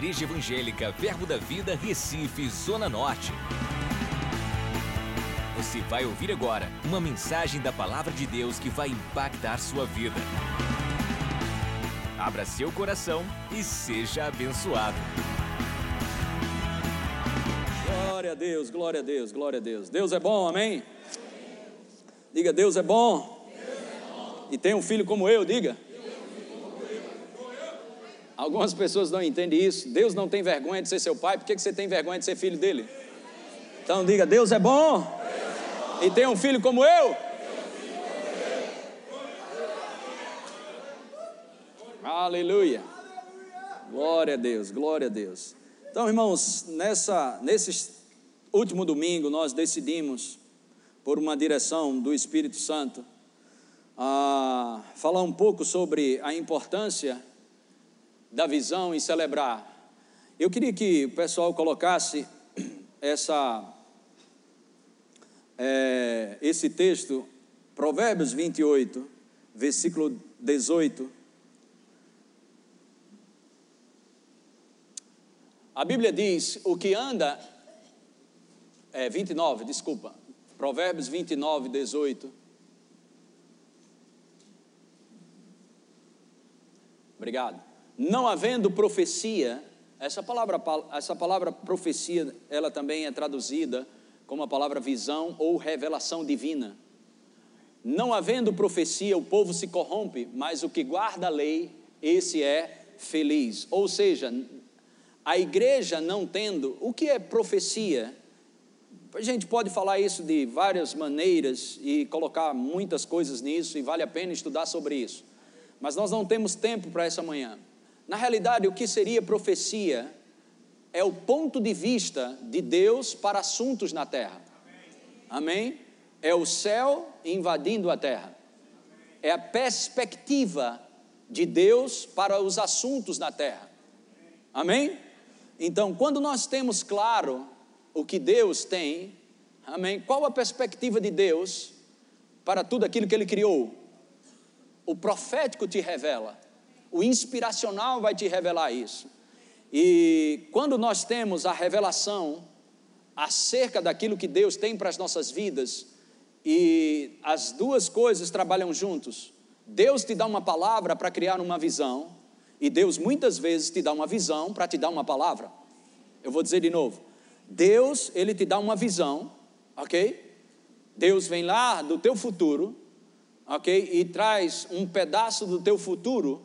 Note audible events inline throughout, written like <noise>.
Igreja Evangélica Verbo da Vida, Recife, Zona Norte. Você vai ouvir agora uma mensagem da Palavra de Deus que vai impactar sua vida. Abra seu coração e seja abençoado. Glória a Deus, glória a Deus, glória a Deus. Deus é bom, amém? Diga, Deus é bom. E tem um filho como eu, diga. Algumas pessoas não entendem isso. Deus não tem vergonha de ser seu pai, por que você tem vergonha de ser filho dele? Então diga: Deus é bom, e tem um filho como eu. Aleluia. Glória a Deus, glória a Deus. Então, irmãos, nessa, nesse último domingo nós decidimos, por uma direção do Espírito Santo, a falar um pouco sobre a importância da visão e celebrar. Eu queria que o pessoal colocasse <clears throat> essa, é, esse texto, Provérbios 28, versículo 18. A Bíblia diz: o que anda. É 29, desculpa. Provérbios 29, 18. Obrigado não havendo profecia, essa palavra, essa palavra profecia, ela também é traduzida como a palavra visão ou revelação divina. Não havendo profecia, o povo se corrompe, mas o que guarda a lei, esse é feliz. Ou seja, a igreja não tendo, o que é profecia? A gente pode falar isso de várias maneiras e colocar muitas coisas nisso, e vale a pena estudar sobre isso. Mas nós não temos tempo para essa manhã. Na realidade, o que seria profecia é o ponto de vista de Deus para assuntos na terra. Amém? É o céu invadindo a terra. É a perspectiva de Deus para os assuntos na terra. Amém? Então, quando nós temos claro o que Deus tem, amém? Qual a perspectiva de Deus para tudo aquilo que Ele criou? O profético te revela o inspiracional vai te revelar isso. E quando nós temos a revelação acerca daquilo que Deus tem para as nossas vidas, e as duas coisas trabalham juntos. Deus te dá uma palavra para criar uma visão, e Deus muitas vezes te dá uma visão para te dar uma palavra. Eu vou dizer de novo. Deus, ele te dá uma visão, OK? Deus vem lá do teu futuro, OK? E traz um pedaço do teu futuro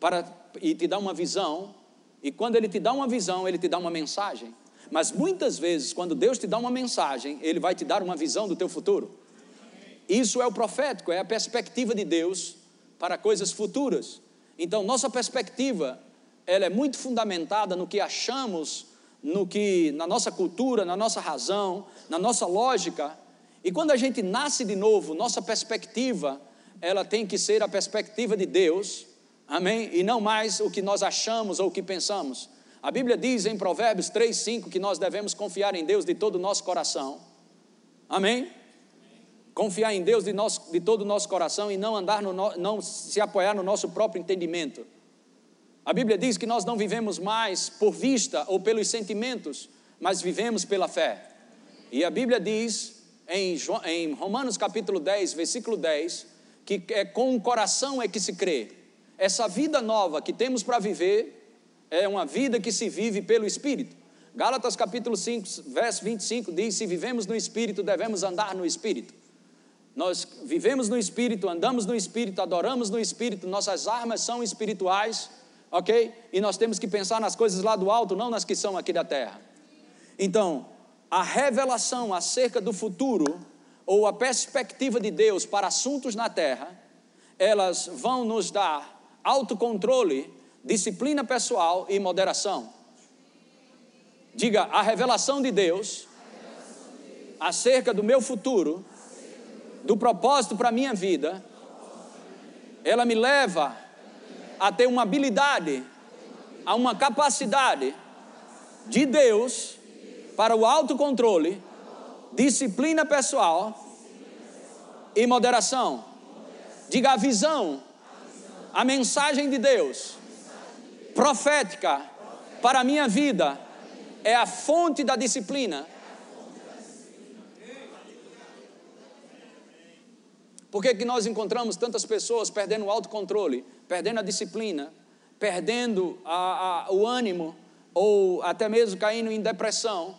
para, e te dá uma visão, e quando ele te dá uma visão, ele te dá uma mensagem. Mas muitas vezes, quando Deus te dá uma mensagem, ele vai te dar uma visão do teu futuro. Isso é o profético, é a perspectiva de Deus para coisas futuras. Então, nossa perspectiva, ela é muito fundamentada no que achamos, no que na nossa cultura, na nossa razão, na nossa lógica. E quando a gente nasce de novo, nossa perspectiva, ela tem que ser a perspectiva de Deus Amém? E não mais o que nós achamos ou o que pensamos. A Bíblia diz em Provérbios 3, 5 que nós devemos confiar em Deus de todo o nosso coração. Amém? Confiar em Deus de, nosso, de todo o nosso coração e não andar no, não se apoiar no nosso próprio entendimento. A Bíblia diz que nós não vivemos mais por vista ou pelos sentimentos, mas vivemos pela fé. E a Bíblia diz em, em Romanos capítulo 10, versículo 10, que é com o coração é que se crê essa vida nova que temos para viver é uma vida que se vive pelo Espírito. Gálatas capítulo 5, verso 25 diz: Se vivemos no Espírito, devemos andar no Espírito. Nós vivemos no Espírito, andamos no Espírito, adoramos no Espírito, nossas armas são espirituais, ok? E nós temos que pensar nas coisas lá do alto, não nas que são aqui da terra. Então, a revelação acerca do futuro, ou a perspectiva de Deus para assuntos na terra, elas vão nos dar autocontrole, disciplina pessoal e moderação. Diga, a revelação de Deus acerca do meu futuro, do propósito para a minha vida, ela me leva a ter uma habilidade, a uma capacidade de Deus para o autocontrole, disciplina pessoal e moderação. Diga a visão a mensagem de Deus, profética, para a minha vida é a fonte da disciplina. Por que, que nós encontramos tantas pessoas perdendo o autocontrole, perdendo a disciplina, perdendo a, a, o ânimo, ou até mesmo caindo em depressão,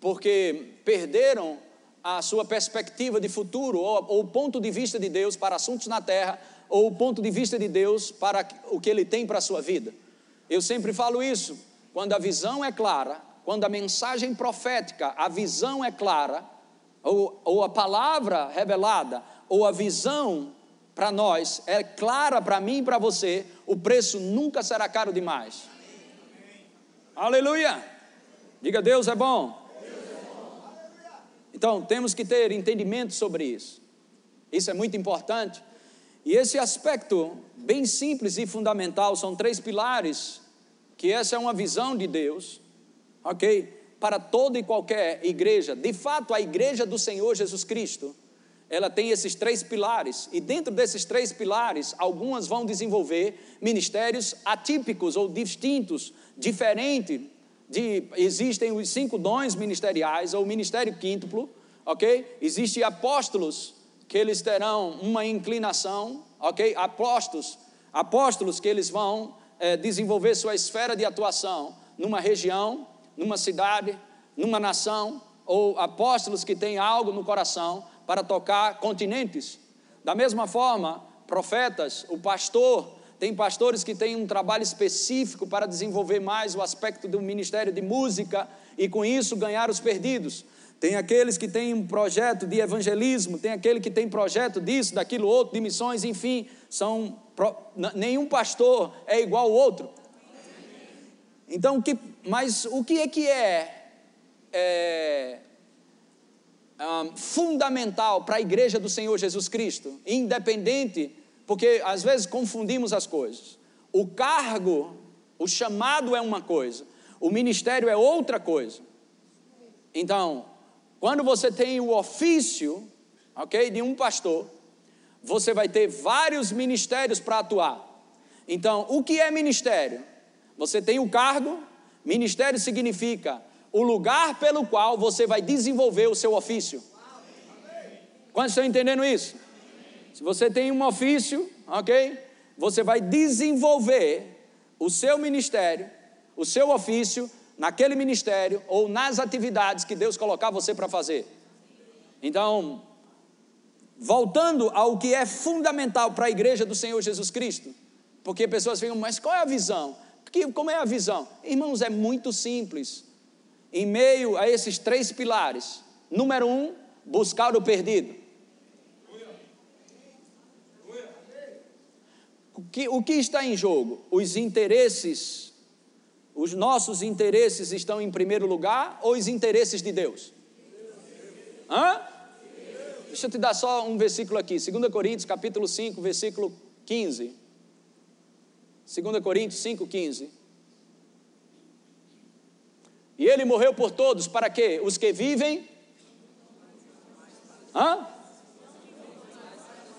porque perderam a sua perspectiva de futuro, ou, ou o ponto de vista de Deus para assuntos na terra, ou o ponto de vista de Deus para o que Ele tem para a sua vida. Eu sempre falo isso, quando a visão é clara, quando a mensagem profética, a visão é clara, ou, ou a palavra revelada, ou a visão para nós é clara para mim e para você, o preço nunca será caro demais. Aleluia! Diga Deus é bom. Então, temos que ter entendimento sobre isso. Isso é muito importante. E esse aspecto bem simples e fundamental são três pilares, que essa é uma visão de Deus, ok? Para toda e qualquer igreja. De fato, a igreja do Senhor Jesus Cristo ela tem esses três pilares, e dentro desses três pilares, algumas vão desenvolver ministérios atípicos ou distintos, diferente de existem os cinco dons ministeriais ou ministério quíntuplo, ok? Existem apóstolos que eles terão uma inclinação, ok? Apóstolos, apóstolos que eles vão é, desenvolver sua esfera de atuação numa região, numa cidade, numa nação, ou apóstolos que têm algo no coração para tocar continentes. Da mesma forma, profetas, o pastor, tem pastores que têm um trabalho específico para desenvolver mais o aspecto do ministério de música e com isso ganhar os perdidos. Tem aqueles que têm um projeto de evangelismo, tem aquele que tem projeto disso, daquilo outro, de missões, enfim, são nenhum pastor é igual ao outro. Então, que, mas o que é que é, é um, fundamental para a igreja do Senhor Jesus Cristo, independente, porque às vezes confundimos as coisas. O cargo, o chamado é uma coisa, o ministério é outra coisa. Então, quando você tem o ofício, ok, de um pastor, você vai ter vários ministérios para atuar. Então, o que é ministério? Você tem o cargo, ministério significa o lugar pelo qual você vai desenvolver o seu ofício. Quantos estão entendendo isso? Se você tem um ofício, ok? Você vai desenvolver o seu ministério, o seu ofício, naquele ministério ou nas atividades que Deus colocar você para fazer. Então, voltando ao que é fundamental para a igreja do Senhor Jesus Cristo, porque pessoas ficam, mas qual é a visão? como é a visão? Irmãos, é muito simples em meio a esses três pilares. Número um, buscar o perdido. O que, o que está em jogo? Os interesses, os nossos interesses estão em primeiro lugar ou os interesses de Deus? Hã? Deixa eu te dar só um versículo aqui, 2 Coríntios capítulo 5, versículo 15. 2 Coríntios 5, 15. E ele morreu por todos, para quê? Os que vivem. Hã?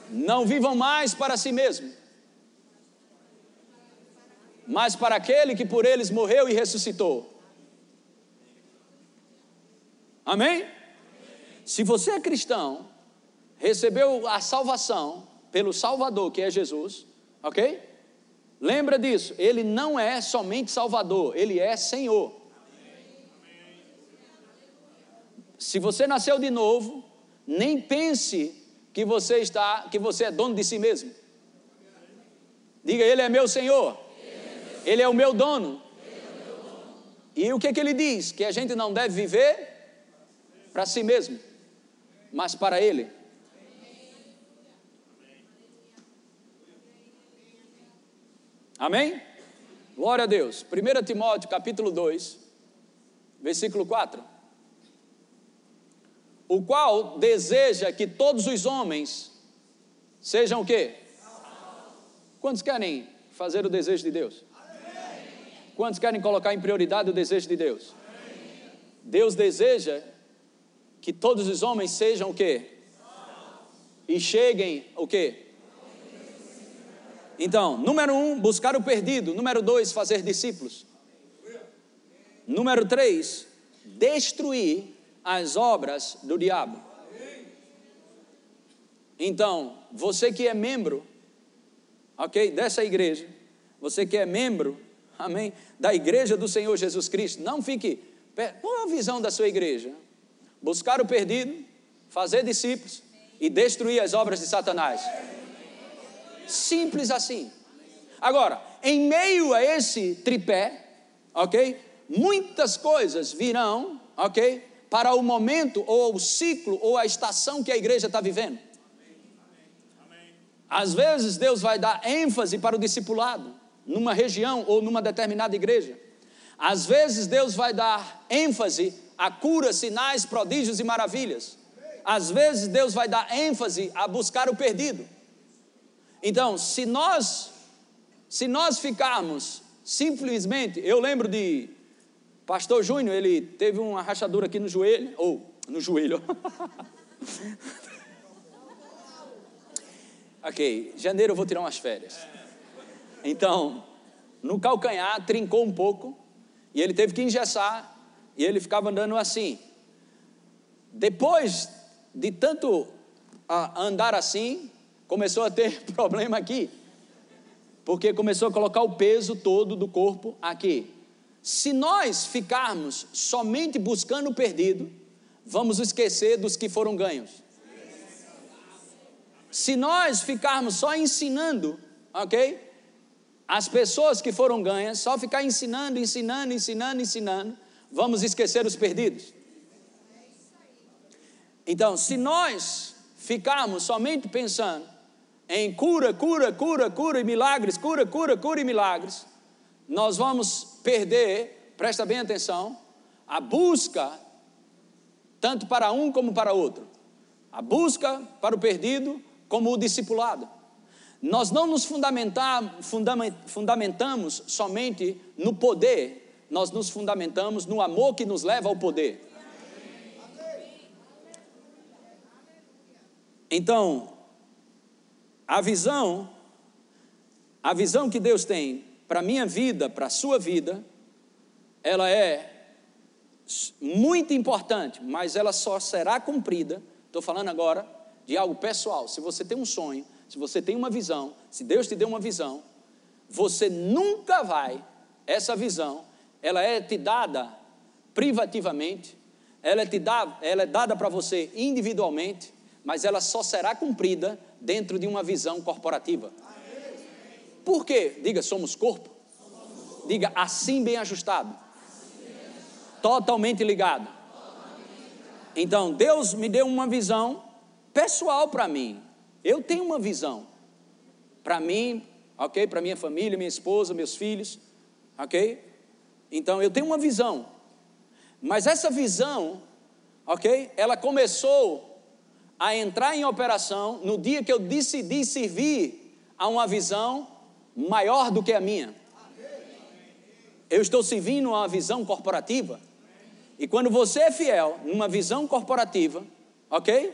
Não vivam mais para si mesmo, mas para aquele que por eles morreu e ressuscitou. Amém? Se você é cristão, recebeu a salvação pelo Salvador, que é Jesus, ok? Lembra disso, ele não é somente Salvador, ele é Senhor. se você nasceu de novo, nem pense que você está, que você é dono de si mesmo. Diga, ele é meu Senhor. Ele é o meu dono. E o que, que ele diz? Que a gente não deve viver para si mesmo, mas para ele. Amém? Glória a Deus. 1 Timóteo capítulo 2, versículo 4 o qual deseja que todos os homens sejam o quê? Quantos querem fazer o desejo de Deus? Quantos querem colocar em prioridade o desejo de Deus? Deus deseja que todos os homens sejam o quê? E cheguem o quê? Então, número um, buscar o perdido. Número dois, fazer discípulos. Número três, destruir as obras do diabo. Então, você que é membro, ok, dessa igreja, você que é membro, amém, da igreja do Senhor Jesus Cristo, não fique, qual é a visão da sua igreja? Buscar o perdido, fazer discípulos e destruir as obras de Satanás. Simples assim. Agora, em meio a esse tripé, ok? Muitas coisas virão, ok? Para o momento, ou o ciclo, ou a estação que a igreja está vivendo. Às vezes Deus vai dar ênfase para o discipulado, numa região ou numa determinada igreja. Às vezes Deus vai dar ênfase a cura, sinais, prodígios e maravilhas. Às vezes Deus vai dar ênfase a buscar o perdido. Então, se nós se nós ficarmos simplesmente, eu lembro de Pastor Júnior, ele teve uma rachadura aqui no joelho, ou no joelho. <laughs> ok, janeiro eu vou tirar umas férias. Então, no calcanhar, trincou um pouco, e ele teve que engessar, e ele ficava andando assim. Depois de tanto andar assim, começou a ter <laughs> problema aqui porque começou a colocar o peso todo do corpo aqui. Se nós ficarmos somente buscando o perdido, vamos esquecer dos que foram ganhos. Se nós ficarmos só ensinando, ok? As pessoas que foram ganhas, só ficar ensinando, ensinando, ensinando, ensinando, vamos esquecer os perdidos. Então, se nós ficarmos somente pensando em cura, cura, cura, cura e milagres, cura, cura, cura e milagres, nós vamos perder, presta bem atenção, a busca, tanto para um como para outro, a busca para o perdido como o discipulado. Nós não nos fundamentamos somente no poder, nós nos fundamentamos no amor que nos leva ao poder. Então, a visão, a visão que Deus tem para a minha vida, para a sua vida, ela é muito importante, mas ela só será cumprida. Estou falando agora de algo pessoal. Se você tem um sonho, se você tem uma visão, se Deus te deu uma visão, você nunca vai, essa visão, ela é te dada privativamente, ela é, te dá, ela é dada para você individualmente, mas ela só será cumprida dentro de uma visão corporativa. Por quê? Diga, somos corpo. Diga, assim bem ajustado. Totalmente ligado. Então, Deus me deu uma visão pessoal para mim. Eu tenho uma visão. Para mim, ok? Para minha família, minha esposa, meus filhos, ok? Então, eu tenho uma visão. Mas essa visão, ok? Ela começou a entrar em operação no dia que eu decidi servir a uma visão maior do que a minha. Eu estou servindo a uma visão corporativa. E quando você é fiel numa visão corporativa, ok?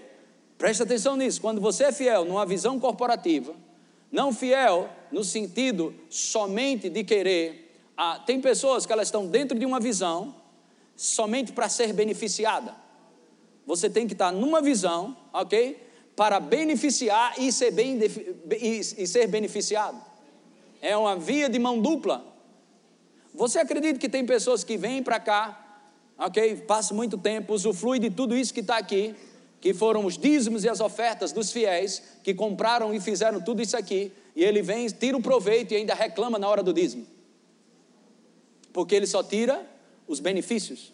Presta atenção nisso. Quando você é fiel numa visão corporativa, não fiel no sentido somente de querer. Ah, tem pessoas que elas estão dentro de uma visão somente para ser beneficiada. Você tem que estar numa visão, ok? Para beneficiar e ser, bem, e, ser beneficiado. É uma via de mão dupla. Você acredita que tem pessoas que vêm para cá, ok? Passam muito tempo, usufruem de tudo isso que está aqui, que foram os dízimos e as ofertas dos fiéis, que compraram e fizeram tudo isso aqui, e ele vem, tira o proveito e ainda reclama na hora do dízimo. Porque ele só tira os benefícios.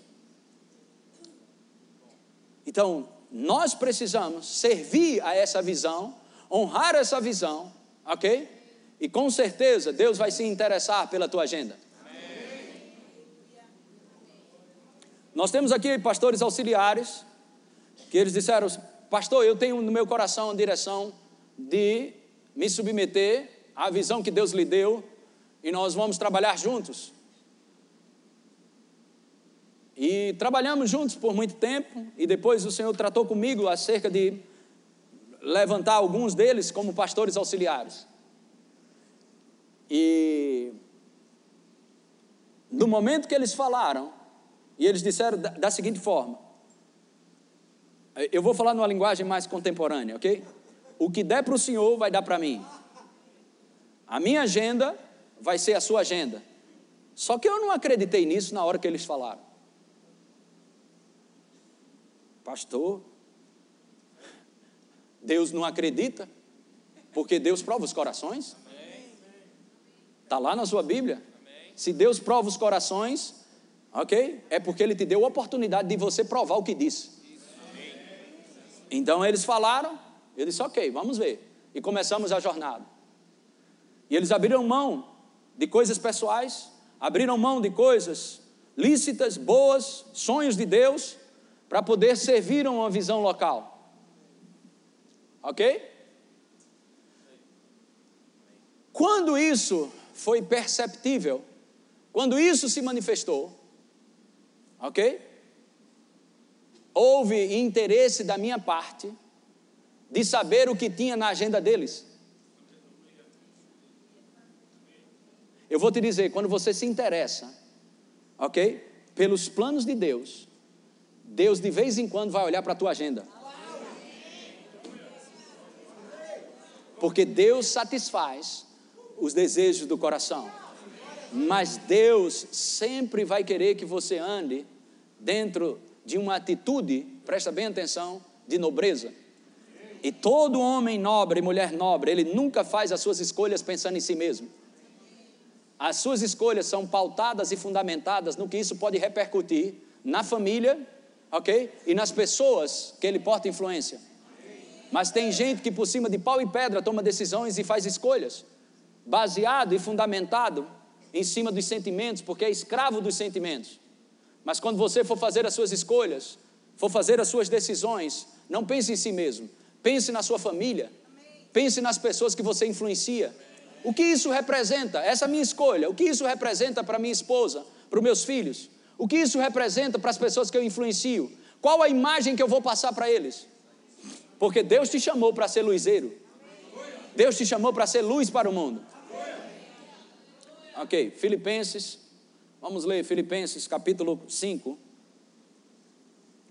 Então, nós precisamos servir a essa visão, honrar essa visão, ok? E com certeza Deus vai se interessar pela tua agenda. Amém. Nós temos aqui pastores auxiliares, que eles disseram: Pastor, eu tenho no meu coração a direção de me submeter à visão que Deus lhe deu, e nós vamos trabalhar juntos. E trabalhamos juntos por muito tempo, e depois o Senhor tratou comigo acerca de levantar alguns deles como pastores auxiliares. E no momento que eles falaram, E eles disseram da, da seguinte forma: eu vou falar numa linguagem mais contemporânea, ok? O que der para o senhor vai dar para mim. A minha agenda vai ser a sua agenda. Só que eu não acreditei nisso na hora que eles falaram. Pastor, Deus não acredita, porque Deus prova os corações. Está lá na sua Bíblia. Se Deus prova os corações, ok? É porque Ele te deu a oportunidade de você provar o que disse. Então eles falaram, eu disse, ok, vamos ver. E começamos a jornada. E eles abriram mão de coisas pessoais, abriram mão de coisas lícitas, boas, sonhos de Deus, para poder servir a uma visão local. Ok? Quando isso foi perceptível, quando isso se manifestou, ok? Houve interesse da minha parte de saber o que tinha na agenda deles. Eu vou te dizer, quando você se interessa, ok? Pelos planos de Deus, Deus de vez em quando vai olhar para a tua agenda. Porque Deus satisfaz os desejos do coração. Mas Deus sempre vai querer que você ande dentro de uma atitude, presta bem atenção, de nobreza. E todo homem nobre e mulher nobre, ele nunca faz as suas escolhas pensando em si mesmo. As suas escolhas são pautadas e fundamentadas no que isso pode repercutir na família, ok? E nas pessoas que ele porta influência. Mas tem gente que por cima de pau e pedra toma decisões e faz escolhas, baseado e fundamentado em cima dos sentimentos, porque é escravo dos sentimentos. Mas quando você for fazer as suas escolhas, for fazer as suas decisões, não pense em si mesmo, pense na sua família, pense nas pessoas que você influencia. O que isso representa? Essa minha escolha, o que isso representa para minha esposa, para os meus filhos? O que isso representa para as pessoas que eu influencio? Qual a imagem que eu vou passar para eles? Porque Deus te chamou para ser luzeiro. Deus te chamou para ser luz para o mundo. Ok, Filipenses, vamos ler Filipenses capítulo 5.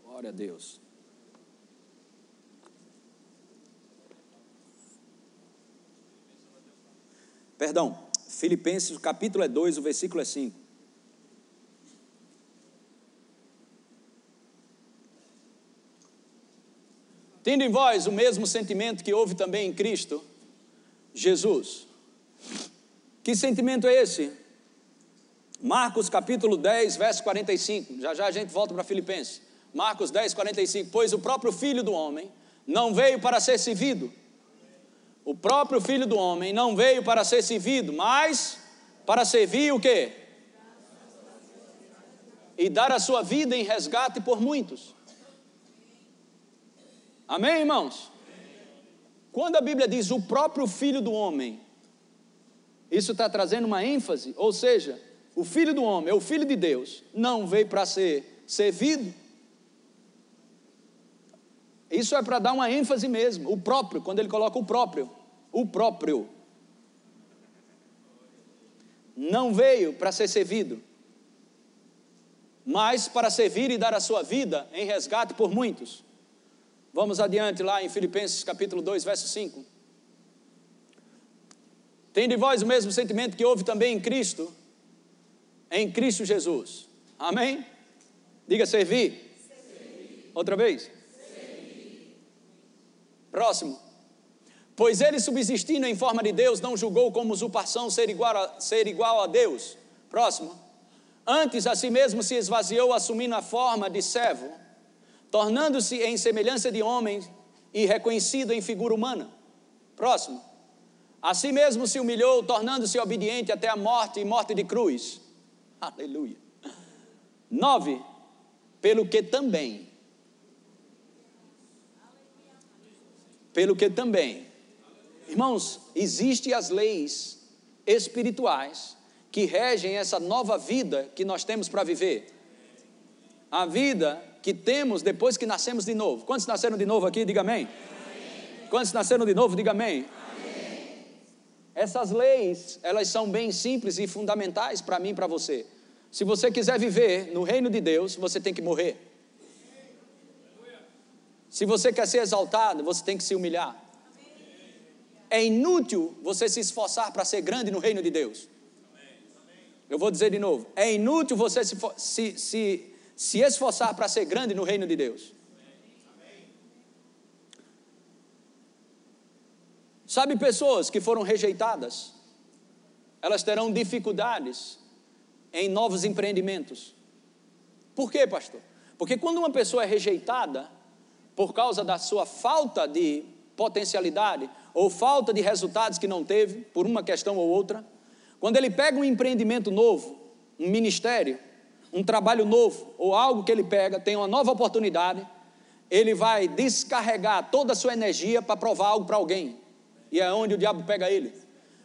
Glória a Deus. Perdão, Filipenses, o capítulo é 2, o versículo é 5. Tendo em vós o mesmo sentimento que houve também em Cristo, Jesus. Que sentimento é esse? Marcos capítulo 10, verso 45. Já já a gente volta para Filipenses. Marcos 10, 45. Pois o próprio Filho do Homem não veio para ser servido, o próprio filho do homem não veio para ser servido, mas para servir o quê? E dar a sua vida em resgate por muitos. Amém, irmãos? Quando a Bíblia diz o próprio filho do homem, isso está trazendo uma ênfase, ou seja, o filho do homem, o filho de Deus, não veio para ser servido, isso é para dar uma ênfase mesmo, o próprio, quando ele coloca o próprio, o próprio. Não veio para ser servido, mas para servir e dar a sua vida em resgate por muitos. Vamos adiante lá em Filipenses capítulo 2, verso 5. Tem de vós o mesmo sentimento que houve também em Cristo, em Cristo Jesus. Amém? Diga servir. servir. Outra vez. Próximo. Pois ele, subsistindo em forma de Deus, não julgou como usurpação ser igual a, ser igual a Deus. Próximo. Antes a si mesmo se esvaziou, assumindo a forma de servo, tornando-se em semelhança de homem e reconhecido em figura humana. Próximo. A si mesmo se humilhou, tornando-se obediente até a morte e morte de cruz. <laughs> Aleluia. Nove. Pelo que também Pelo que também, irmãos, existem as leis espirituais que regem essa nova vida que nós temos para viver. A vida que temos depois que nascemos de novo. Quantos nasceram de novo aqui? Diga amém. Quantos nasceram de novo? Diga amém. Essas leis, elas são bem simples e fundamentais para mim e para você. Se você quiser viver no reino de Deus, você tem que morrer. Se você quer ser exaltado, você tem que se humilhar. É inútil você se esforçar para ser grande no reino de Deus. Eu vou dizer de novo: é inútil você se, se, se, se esforçar para ser grande no reino de Deus. Sabe, pessoas que foram rejeitadas, elas terão dificuldades em novos empreendimentos. Por quê, pastor? Porque quando uma pessoa é rejeitada por causa da sua falta de potencialidade ou falta de resultados que não teve, por uma questão ou outra, quando ele pega um empreendimento novo, um ministério, um trabalho novo ou algo que ele pega, tem uma nova oportunidade, ele vai descarregar toda a sua energia para provar algo para alguém. E é onde o diabo pega ele.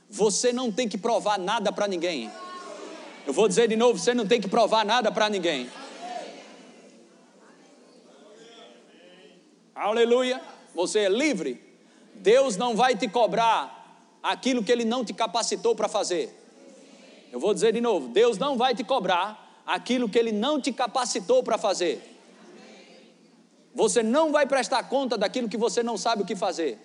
Você não tem que provar nada para ninguém. Eu vou dizer de novo: você não tem que provar nada para ninguém. Aleluia. Você é livre. Deus não vai te cobrar aquilo que Ele não te capacitou para fazer. Eu vou dizer de novo: Deus não vai te cobrar aquilo que Ele não te capacitou para fazer. Você não vai prestar conta daquilo que você não sabe o que fazer.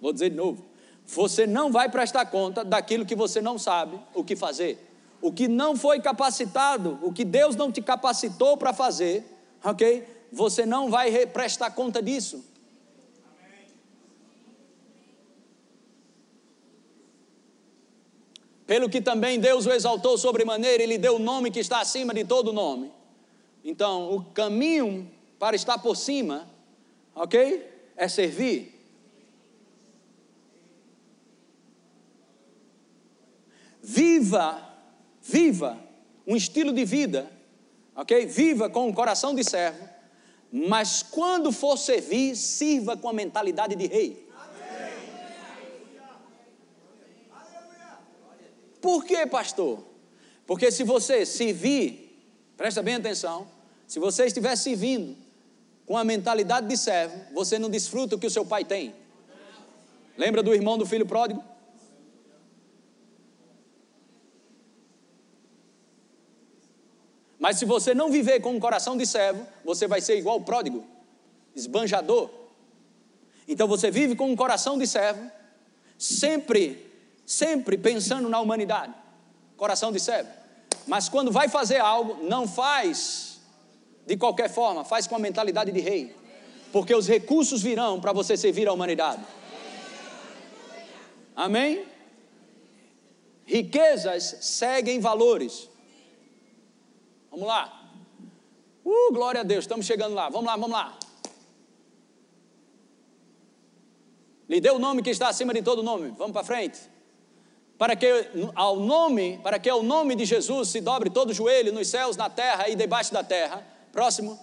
Vou dizer de novo: você não vai prestar conta daquilo que você não sabe o que fazer. O que não foi capacitado, o que Deus não te capacitou para fazer, ok? Você não vai prestar conta disso. Pelo que também Deus o exaltou sobremaneira, ele deu o nome que está acima de todo nome. Então, o caminho para estar por cima, ok? É servir. Viva, viva um estilo de vida, ok? Viva com um coração de servo, mas quando for servir, sirva com a mentalidade de rei. Por quê, pastor? Porque se você servir, presta bem atenção, se você estiver servindo com a mentalidade de servo, você não desfruta o que o seu pai tem. Lembra do irmão do filho pródigo? Mas se você não viver com um coração de servo, você vai ser igual o pródigo, esbanjador. Então você vive com um coração de servo, sempre, sempre pensando na humanidade, coração de servo. Mas quando vai fazer algo, não faz de qualquer forma, faz com a mentalidade de rei, porque os recursos virão para você servir a humanidade. Amém? Riquezas seguem valores. Vamos lá. Uh, glória a Deus, estamos chegando lá. Vamos lá, vamos lá. Lhe deu o nome que está acima de todo nome. Vamos para frente. Para que ao nome, para que ao nome de Jesus se dobre todo joelho nos céus, na terra e debaixo da terra. Próximo.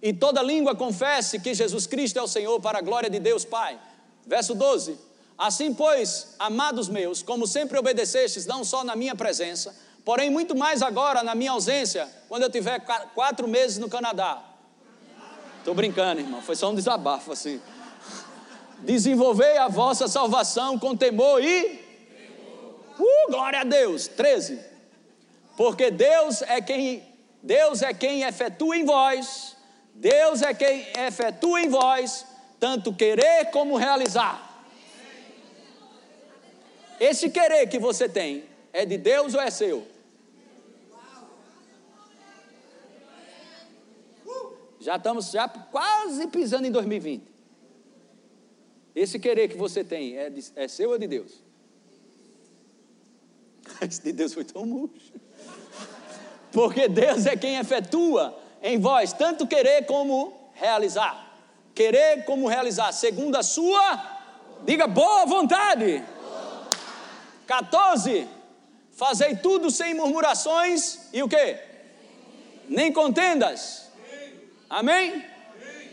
E toda língua confesse que Jesus Cristo é o Senhor para a glória de Deus Pai. Verso 12. Assim, pois, amados meus, como sempre obedecestes, não só na minha presença, Porém, muito mais agora, na minha ausência, quando eu tiver quatro meses no Canadá. Estou brincando, irmão, foi só um desabafo assim. Desenvolvei a vossa salvação com temor e. Uh, glória a Deus. 13. Porque Deus é quem Deus é quem efetua em vós, Deus é quem efetua em vós, tanto querer como realizar. Esse querer que você tem é de Deus ou é seu? Já estamos já quase pisando em 2020. Esse querer que você tem é, de, é seu ou de Deus? <laughs> Esse de Deus foi tão murcho. Porque Deus é quem efetua em vós tanto querer como realizar. Querer como realizar, segundo a sua, diga boa vontade. 14. Fazei tudo sem murmurações e o que? Nem contendas Amém?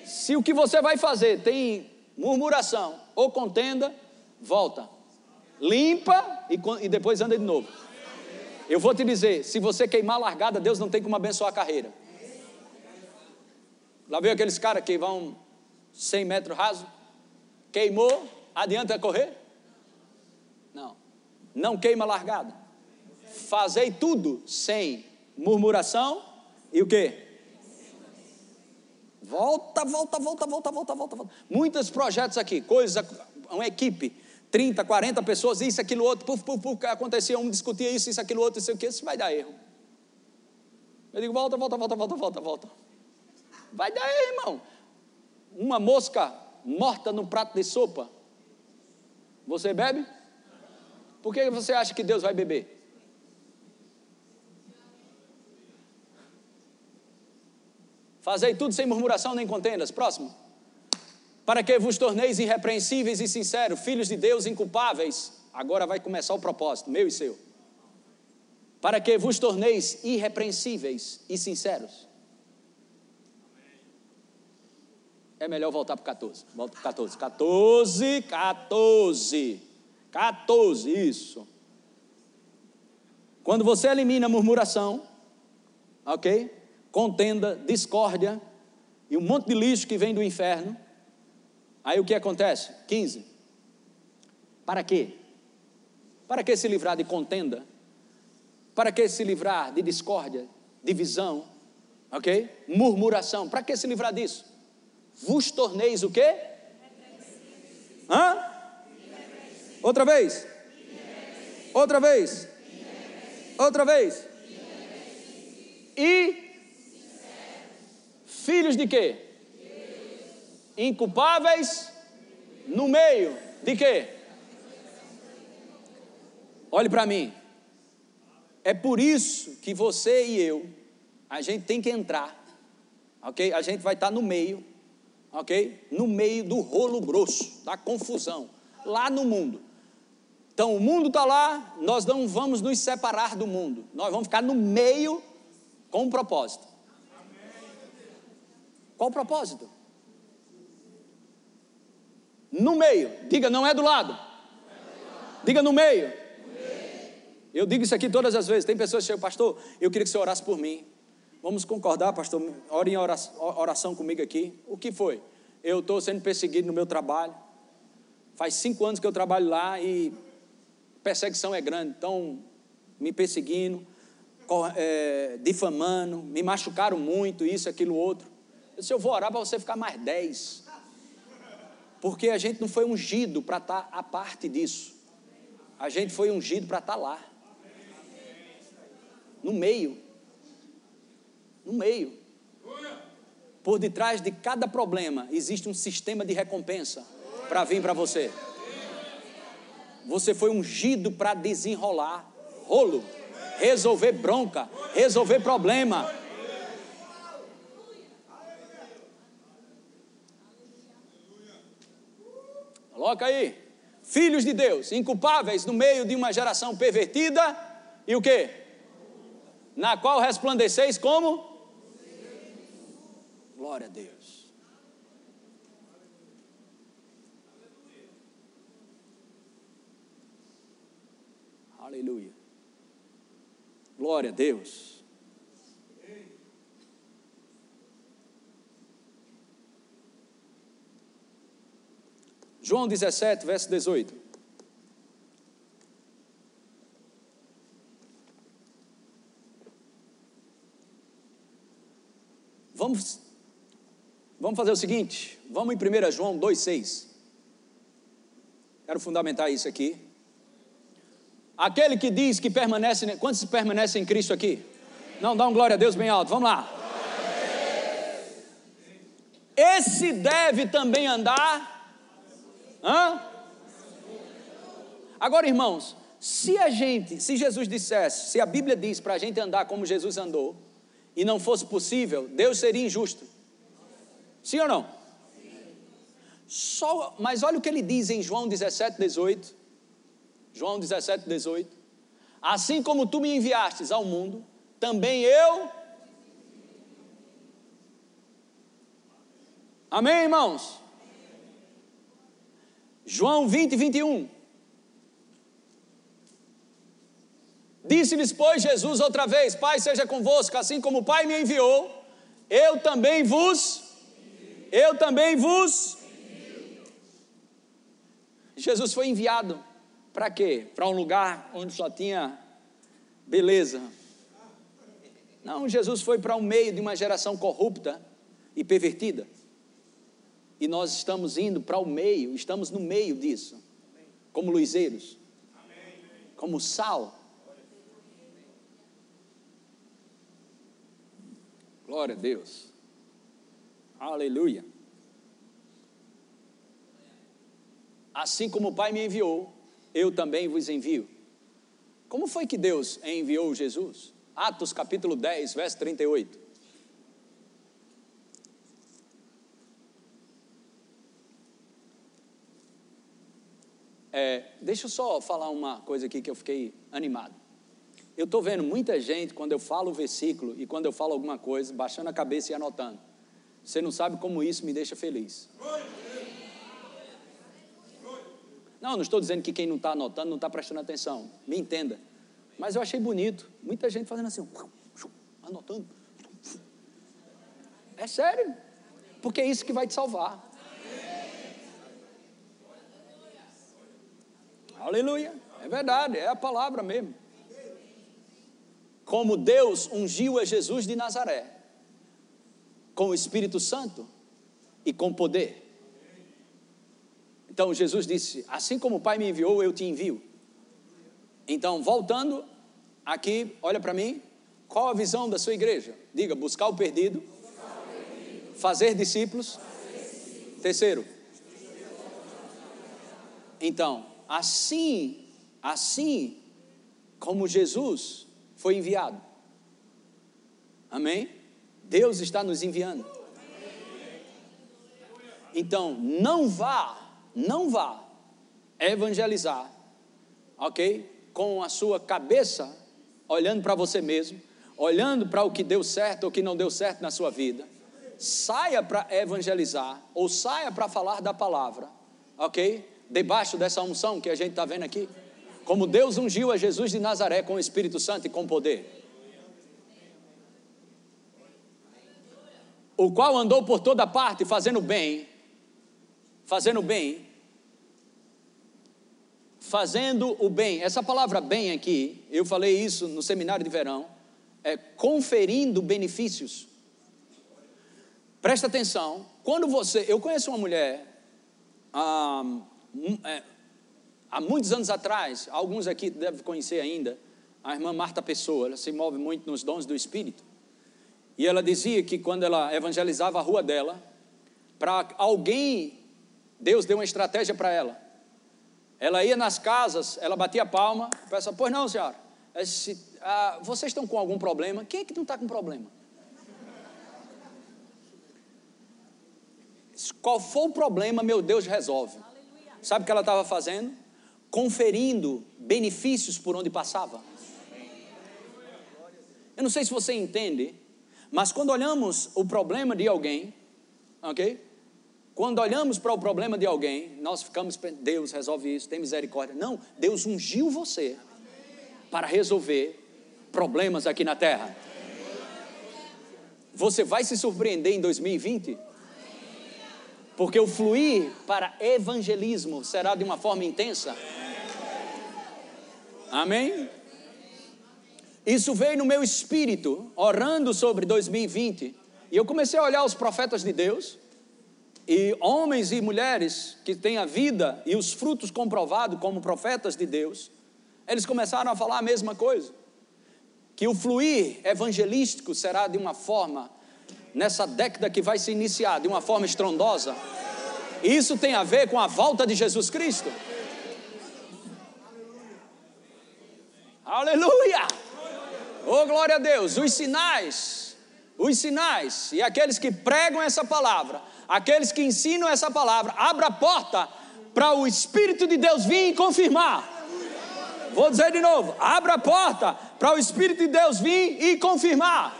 Se o que você vai fazer tem murmuração ou contenda, volta. Limpa e, e depois anda de novo. Eu vou te dizer: se você queimar a largada, Deus não tem como abençoar a carreira. Lá veio aqueles caras que vão 100 metros raso, queimou, adianta correr? Não, queima largada. Fazei tudo sem murmuração e o quê? Volta, volta, volta, volta, volta, volta, volta. Muitos projetos aqui, coisas, uma equipe, 30, 40 pessoas, isso, aquilo, outro, puf, puf, puf, acontecia, um discutia isso, isso, aquilo, outro, isso, aquilo, isso vai dar erro. Eu digo, volta, volta, volta, volta, volta, volta. Vai dar erro, irmão. Uma mosca morta no prato de sopa, você bebe? Por que você acha que Deus vai beber? Fazei tudo sem murmuração nem contendas. Próximo. Para que vos torneis irrepreensíveis e sinceros, filhos de Deus inculpáveis. Agora vai começar o propósito, meu e seu. Para que vos torneis irrepreensíveis e sinceros. É melhor voltar para 14. Volta para 14. 14, 14. 14, isso. Quando você elimina murmuração, ok? Contenda, discórdia e um monte de lixo que vem do inferno, aí o que acontece? 15. Para quê? Para que se livrar de contenda? Para que se livrar de discórdia, divisão, ok? Murmuração. Para que se livrar disso? Vos torneis o quê? Hã? Outra vez. Outra vez. Outra vez. E filhos de quê? Inculpáveis no meio de quê? Olhe para mim. É por isso que você e eu, a gente tem que entrar, ok? A gente vai estar no meio, ok? No meio do rolo grosso, da confusão, lá no mundo. Então o mundo está lá, nós não vamos nos separar do mundo, nós vamos ficar no meio com um propósito. Qual o propósito? No meio, diga, não é do lado. Diga no meio. Eu digo isso aqui todas as vezes. Tem pessoas que chegam, pastor, eu queria que você orasse por mim. Vamos concordar, pastor? Ore em oração, oração comigo aqui. O que foi? Eu estou sendo perseguido no meu trabalho. Faz cinco anos que eu trabalho lá e perseguição é grande, estão me perseguindo, é, difamando, me machucaram muito, isso, aquilo, outro. Eu disse, eu vou orar para você ficar mais dez. Porque a gente não foi ungido para estar tá a parte disso. A gente foi ungido para estar tá lá. No meio. No meio. Por detrás de cada problema existe um sistema de recompensa para vir para você. Você foi ungido para desenrolar rolo, resolver bronca, resolver problema. Coloca aí. Filhos de Deus, inculpáveis no meio de uma geração pervertida e o que? Na qual resplandeceis como? Glória a Deus. Aleluia. Glória a Deus. João 17, verso 18. Vamos, vamos fazer o seguinte, vamos em 1 João 2,6. Quero fundamentar isso aqui. Aquele que diz que permanece, quantos permanecem em Cristo aqui? Não, dá um glória a Deus bem alto, vamos lá. Esse deve também andar. Hã? Agora, irmãos, se a gente, se Jesus dissesse, se a Bíblia diz para a gente andar como Jesus andou, e não fosse possível, Deus seria injusto. Sim ou não? Só, mas olha o que ele diz em João 17, 18. João 17, 18. Assim como tu me enviastes ao mundo, também eu. Amém, irmãos? João 20, 21. Disse-lhes, pois, Jesus outra vez: Pai seja convosco, assim como o Pai me enviou, eu também vos. Eu também vos. Jesus foi enviado para quê? Para um lugar onde só tinha Beleza. Não, Jesus foi para o meio de uma geração corrupta e pervertida. E nós estamos indo para o meio, estamos no meio disso, como luizeiros, como sal. Glória a Deus. Aleluia. Assim como o Pai me enviou, eu também vos envio. Como foi que Deus enviou Jesus? Atos capítulo 10, verso 38. É, deixa eu só falar uma coisa aqui que eu fiquei animado. Eu estou vendo muita gente, quando eu falo o versículo e quando eu falo alguma coisa, baixando a cabeça e anotando. Você não sabe como isso me deixa feliz. Não, não estou dizendo que quem não está anotando não está prestando atenção. Me entenda. Mas eu achei bonito. Muita gente fazendo assim, anotando. É sério. Porque é isso que vai te salvar. Aleluia. É verdade, é a palavra mesmo. Como Deus ungiu a Jesus de Nazaré com o Espírito Santo e com poder então Jesus disse: Assim como o Pai me enviou, eu te envio. Então, voltando aqui, olha para mim, qual a visão da sua igreja? Diga: buscar o perdido, fazer discípulos. Terceiro, então, assim, assim como Jesus foi enviado. Amém? Deus está nos enviando. Então, não vá não vá evangelizar, ok? Com a sua cabeça olhando para você mesmo, olhando para o que deu certo ou que não deu certo na sua vida. Saia para evangelizar ou saia para falar da palavra, ok? Debaixo dessa unção que a gente está vendo aqui. Como Deus ungiu a Jesus de Nazaré com o Espírito Santo e com poder. O qual andou por toda parte fazendo bem, fazendo bem fazendo o bem. Essa palavra bem aqui, eu falei isso no seminário de verão, é conferindo benefícios. Presta atenção, quando você. Eu conheço uma mulher é, há muitos anos atrás, alguns aqui devem conhecer ainda, a irmã Marta Pessoa, ela se move muito nos dons do Espírito. E ela dizia que quando ela evangelizava a rua dela, para alguém, Deus deu uma estratégia para ela ela ia nas casas, ela batia palma, o pessoal, pois não, senhora. Disse, ah, vocês estão com algum problema? Quem é que não está com problema? Qual for o problema, meu Deus resolve. Sabe o que ela estava fazendo? Conferindo benefícios por onde passava. Eu não sei se você entende, mas quando olhamos o problema de alguém, ok? Quando olhamos para o problema de alguém, nós ficamos, Deus resolve isso, tem misericórdia. Não, Deus ungiu você para resolver problemas aqui na terra. Você vai se surpreender em 2020, porque o fluir para evangelismo será de uma forma intensa. Amém? Isso veio no meu espírito, orando sobre 2020, e eu comecei a olhar os profetas de Deus e homens e mulheres que têm a vida e os frutos comprovados como profetas de Deus, eles começaram a falar a mesma coisa. Que o fluir evangelístico será de uma forma, nessa década que vai se iniciar, de uma forma estrondosa. E isso tem a ver com a volta de Jesus Cristo. Aleluia! Oh, glória a Deus! Os sinais, os sinais, e aqueles que pregam essa palavra, aqueles que ensinam essa palavra, abra a porta para o Espírito de Deus vir e confirmar. Vou dizer de novo: abra a porta para o Espírito de Deus vir e confirmar.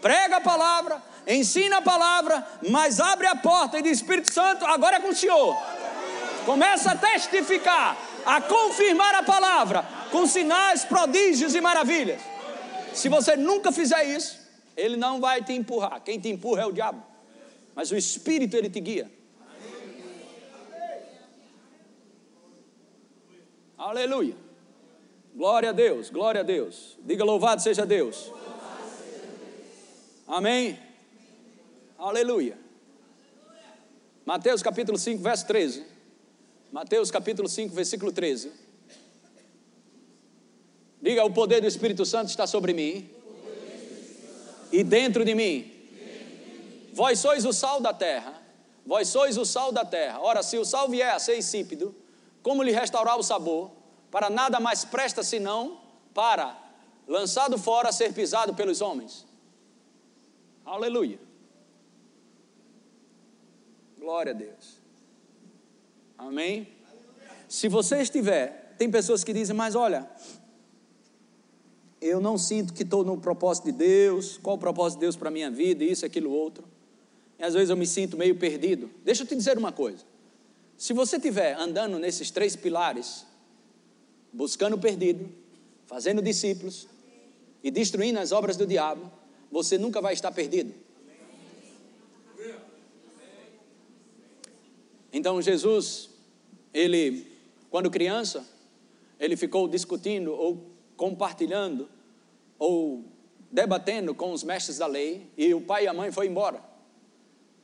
Prega a palavra, ensina a palavra, mas abre a porta e diz: Espírito Santo, agora é com o Senhor. Começa a testificar, a confirmar a palavra, com sinais, prodígios e maravilhas. Se você nunca fizer isso, ele não vai te empurrar. Quem te empurra é o diabo. Mas o Espírito ele te guia. Aleluia. Glória a Deus, glória a Deus. Diga louvado seja Deus. Amém? Aleluia. Mateus capítulo 5, verso 13. Mateus capítulo 5, versículo 13. Diga: o poder do Espírito Santo está sobre mim. E dentro de mim. Vós sois o sal da terra. Vós sois o sal da terra. Ora, se o sal vier a ser insípido, como lhe restaurar o sabor? Para nada mais presta senão para, lançado fora, ser pisado pelos homens. Aleluia. Glória a Deus. Amém? Se você estiver, tem pessoas que dizem, mas olha, eu não sinto que estou no propósito de Deus, qual o propósito de Deus para a minha vida, isso, aquilo, outro. E às vezes eu me sinto meio perdido. Deixa eu te dizer uma coisa. Se você estiver andando nesses três pilares, buscando o perdido, fazendo discípulos e destruindo as obras do diabo, você nunca vai estar perdido. Então Jesus, ele, quando criança, ele ficou discutindo ou compartilhando ou debatendo com os mestres da lei e o pai e a mãe foram embora.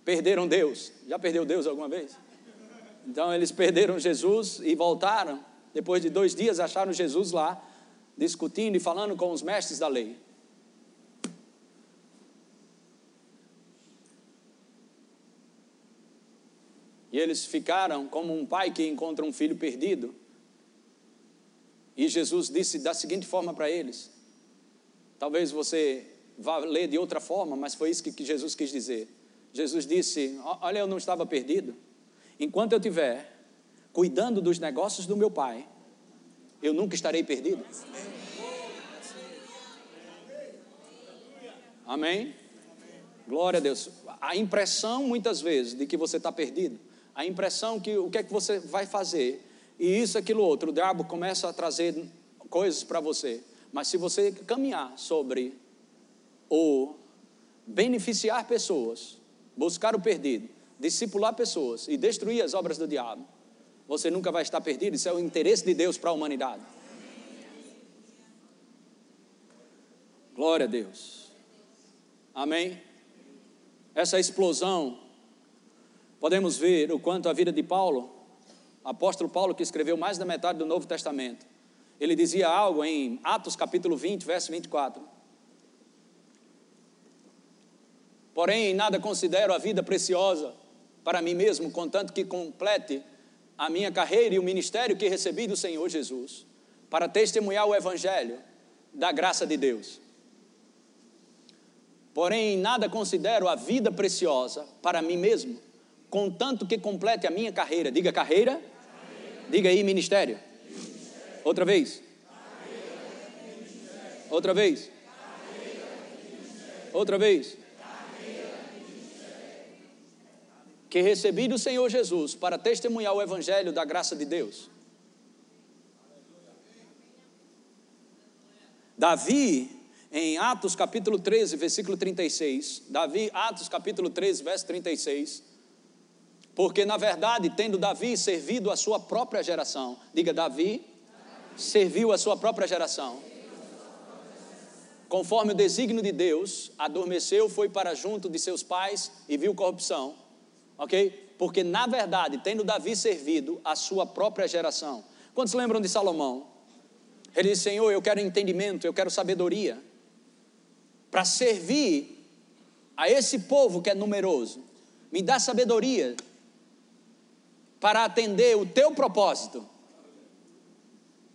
Perderam Deus. Já perdeu Deus alguma vez? Então eles perderam Jesus e voltaram. Depois de dois dias acharam Jesus lá, discutindo e falando com os mestres da lei. E eles ficaram como um pai que encontra um filho perdido. E Jesus disse da seguinte forma para eles: talvez você vá ler de outra forma, mas foi isso que Jesus quis dizer. Jesus disse: Olha, eu não estava perdido. Enquanto eu estiver cuidando dos negócios do meu pai, eu nunca estarei perdido. Amém? Glória a Deus. A impressão, muitas vezes, de que você está perdido, a impressão que o que é que você vai fazer, e isso, aquilo, outro, o diabo começa a trazer coisas para você. Mas se você caminhar sobre o beneficiar pessoas, buscar o perdido, discipular pessoas e destruir as obras do diabo, você nunca vai estar perdido. Isso é o interesse de Deus para a humanidade. Glória a Deus. Amém? Essa explosão podemos ver o quanto a vida de Paulo, apóstolo Paulo, que escreveu mais da metade do Novo Testamento, ele dizia algo em Atos capítulo 20, verso 24. Porém, nada considero a vida preciosa para mim mesmo, contanto que complete a minha carreira e o ministério que recebi do Senhor Jesus, para testemunhar o Evangelho da graça de Deus. Porém, nada considero a vida preciosa para mim mesmo, contanto que complete a minha carreira. Diga carreira, carreira. Diga aí ministério. Outra vez. Outra vez. Outra vez. Que recebi do Senhor Jesus para testemunhar o Evangelho da graça de Deus. Davi, em Atos capítulo 13, versículo 36, Davi, Atos capítulo 13, verso 36, porque, na verdade, tendo Davi servido a sua própria geração, diga, Davi serviu a sua própria geração. Conforme o desígnio de Deus, adormeceu, foi para junto de seus pais e viu corrupção. Ok? Porque, na verdade, tendo Davi servido a sua própria geração. Quantos lembram de Salomão? Ele disse: Senhor, eu quero entendimento, eu quero sabedoria, para servir a esse povo que é numeroso. Me dá sabedoria para atender o teu propósito.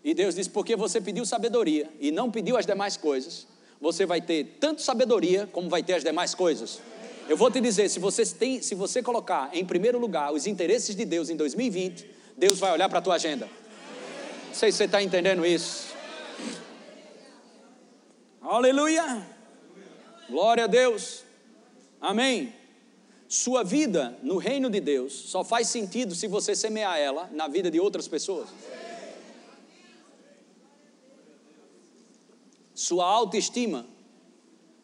E Deus disse: porque você pediu sabedoria e não pediu as demais coisas, você vai ter tanto sabedoria como vai ter as demais coisas. Eu vou te dizer: se você, tem, se você colocar em primeiro lugar os interesses de Deus em 2020, Deus vai olhar para a tua agenda. Não sei se você está entendendo isso. Aleluia! Glória a Deus. Amém. Sua vida no reino de Deus só faz sentido se você semear ela na vida de outras pessoas. Sua autoestima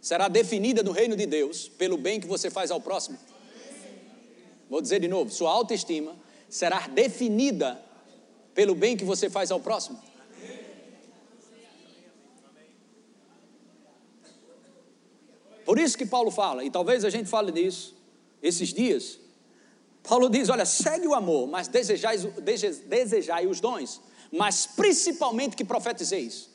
será definida no reino de Deus pelo bem que você faz ao próximo. Vou dizer de novo: sua autoestima será definida pelo bem que você faz ao próximo. Por isso que Paulo fala, e talvez a gente fale disso esses dias. Paulo diz: olha, segue o amor, mas desejai, desejai os dons, mas principalmente que profetizeis.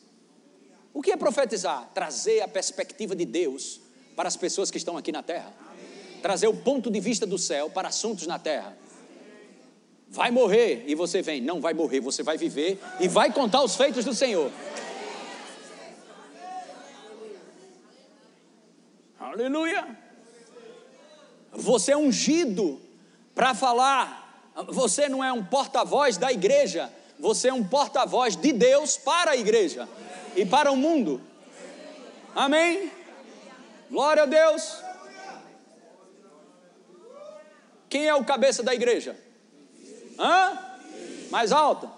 O que é profetizar? Trazer a perspectiva de Deus para as pessoas que estão aqui na terra. Trazer o ponto de vista do céu para assuntos na terra. Vai morrer e você vem. Não vai morrer, você vai viver e vai contar os feitos do Senhor. Aleluia. Você é ungido para falar. Você não é um porta-voz da igreja, você é um porta-voz de Deus para a igreja e para o mundo. Amém? Glória a Deus. Quem é o cabeça da igreja? Hã? Mais alta?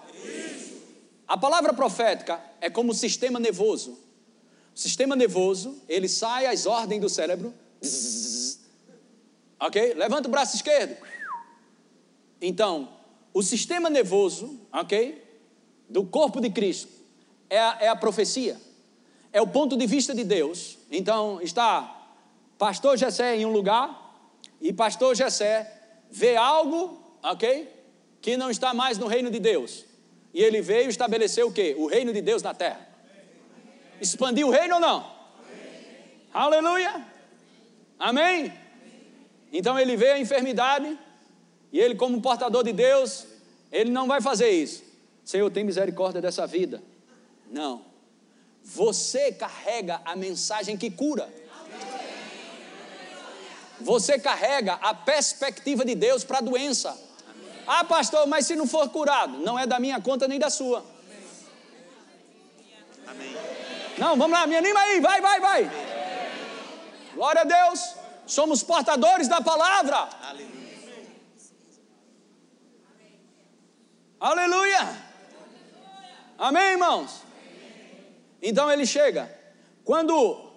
A palavra profética é como o sistema nervoso. O sistema nervoso, ele sai às ordens do cérebro. Ok? Levanta o braço esquerdo. Então, o sistema nervoso, ok? Do corpo de Cristo é a, é a profecia. É o ponto de vista de Deus. Então, está pastor Jessé em um lugar e pastor Jessé vê algo, ok? Que não está mais no reino de Deus. E ele veio estabelecer o que? O reino de Deus na terra. Expandir o reino ou não? Aleluia! Amém? Então ele vê a enfermidade e ele, como portador de Deus, ele não vai fazer isso. Senhor, tem misericórdia dessa vida. Não. Você carrega a mensagem que cura. Você carrega a perspectiva de Deus para a doença. Ah, pastor, mas se não for curado, não é da minha conta nem da sua. Não, vamos lá, me anima aí, vai, vai, vai. Glória a Deus. Somos portadores da palavra. Aleluia. Amém, irmãos? Então ele chega. Quando,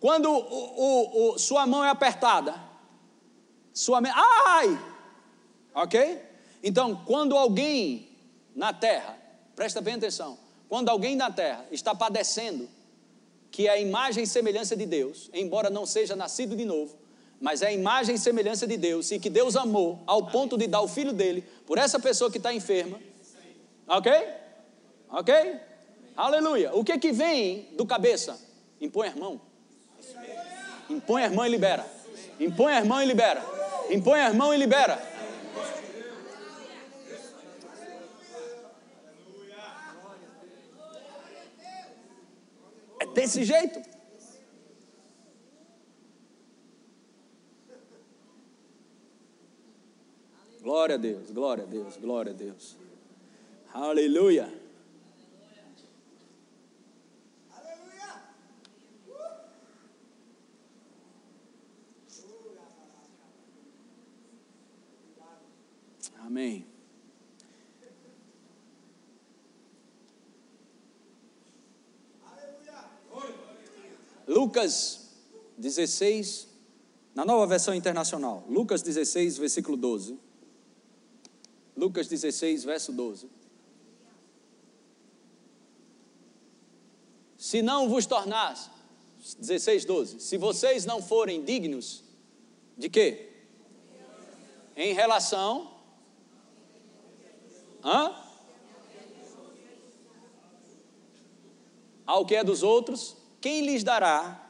quando o, o, o, sua mão é apertada, sua mão. Ai! Ok? Então, quando alguém na terra, presta bem atenção, quando alguém na terra está padecendo, que é a imagem e semelhança de Deus, embora não seja nascido de novo, mas é a imagem e semelhança de Deus, e que Deus amou ao ponto de dar o filho dele por essa pessoa que está enferma, ok? Ok? Aleluia. O que que vem do cabeça? Impõe a mão. Impõe a mão e libera. Impõe a mão e libera. Impõe a mão e libera. É desse jeito. Glória a Deus, glória a Deus, glória a Deus. Aleluia. Amém. Lucas 16, na nova versão internacional. Lucas 16, versículo 12. Lucas 16, verso 12. Se não vos tornasse, 16, 12. Se vocês não forem dignos, de quê? Em relação Hã? Ao que é dos outros, quem lhes dará?